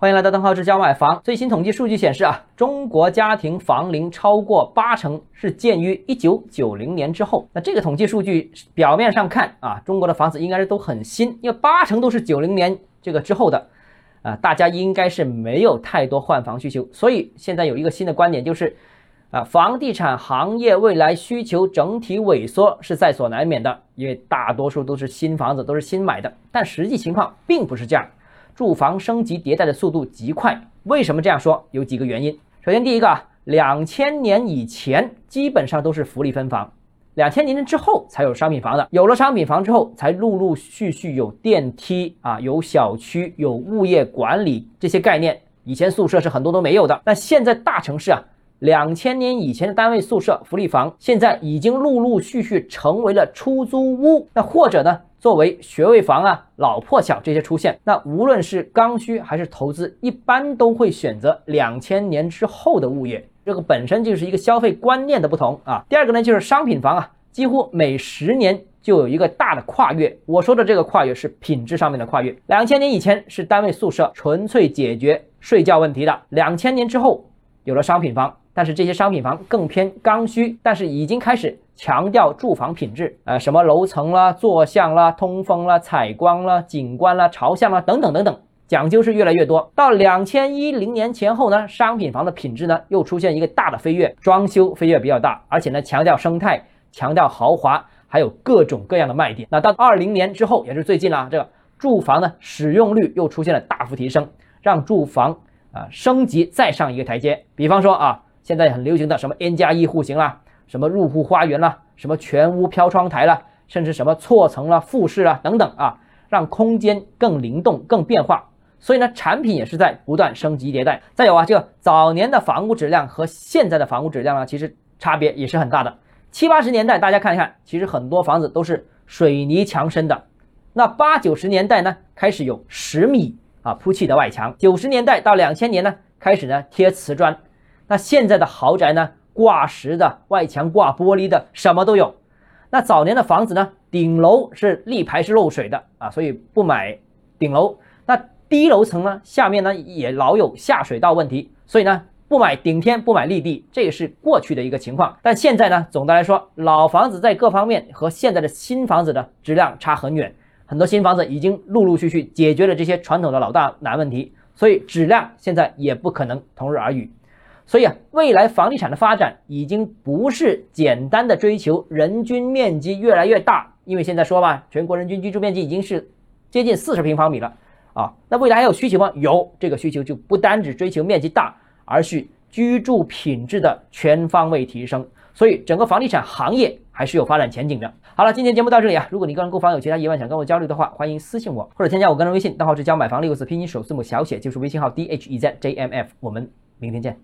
欢迎来到邓浩志教买房。最新统计数据显示啊，中国家庭房龄超过八成是建于一九九零年之后。那这个统计数据表面上看啊，中国的房子应该是都很新，因为八成都是九零年这个之后的，啊，大家应该是没有太多换房需求。所以现在有一个新的观点就是，啊，房地产行业未来需求整体萎缩是在所难免的，因为大多数都是新房子，都是新买的。但实际情况并不是这样。住房升级迭代的速度极快，为什么这样说？有几个原因。首先，第一个啊，两千年以前基本上都是福利分房，两千年之后才有商品房的。有了商品房之后，才陆陆续续有电梯啊，有小区，有物业管理这些概念。以前宿舍是很多都没有的。那现在大城市啊，两千年以前的单位宿舍、福利房，现在已经陆陆续续成为了出租屋。那或者呢？作为学位房啊、老破小这些出现，那无论是刚需还是投资，一般都会选择两千年之后的物业。这个本身就是一个消费观念的不同啊。第二个呢，就是商品房啊，几乎每十年就有一个大的跨越。我说的这个跨越是品质上面的跨越。两千年以前是单位宿舍，纯粹解决睡觉问题的；两千年之后有了商品房。但是这些商品房更偏刚需，但是已经开始强调住房品质，呃，什么楼层啦、坐向啦、通风啦、采光啦、景观啦、朝向啦等等等等，讲究是越来越多。到两千一零年前后呢，商品房的品质呢又出现一个大的飞跃，装修飞跃比较大，而且呢强调生态、强调豪华，还有各种各样的卖点。那到二零年之后，也是最近了，这个住房呢使用率又出现了大幅提升，让住房啊升级再上一个台阶。比方说啊。现在很流行的什么 N 加一户型啦，什么入户花园啦，什么全屋飘窗台啦，甚至什么错层啦、复式啦等等啊，让空间更灵动、更变化。所以呢，产品也是在不断升级迭代。再有啊，这个早年的房屋质量和现在的房屋质量呢，其实差别也是很大的。七八十年代大家看一看，其实很多房子都是水泥墙身的。那八九十年代呢，开始有十米啊铺砌的外墙。九十年代到两千年呢，开始呢贴瓷砖。那现在的豪宅呢？挂石的外墙挂玻璃的，什么都有。那早年的房子呢？顶楼是立排是漏水的啊，所以不买顶楼。那低楼层呢？下面呢也老有下水道问题，所以呢不买顶天不买立地，这也是过去的一个情况。但现在呢，总的来说，老房子在各方面和现在的新房子的质量差很远。很多新房子已经陆陆续续解决了这些传统的老大难问题，所以质量现在也不可能同日而语。所以啊，未来房地产的发展已经不是简单的追求人均面积越来越大，因为现在说吧，全国人均居住面积已经是接近四十平方米了啊。那未来还有需求吗？有，这个需求就不单只追求面积大，而是居住品质的全方位提升。所以整个房地产行业还是有发展前景的。好了，今天节目到这里啊，如果你个人购房有其他疑问想跟我交流的话，欢迎私信我或者添加我个人微信，账号是教买房六个字拼音首字母小写，就是微信号 d h e z j m f。我们明天见。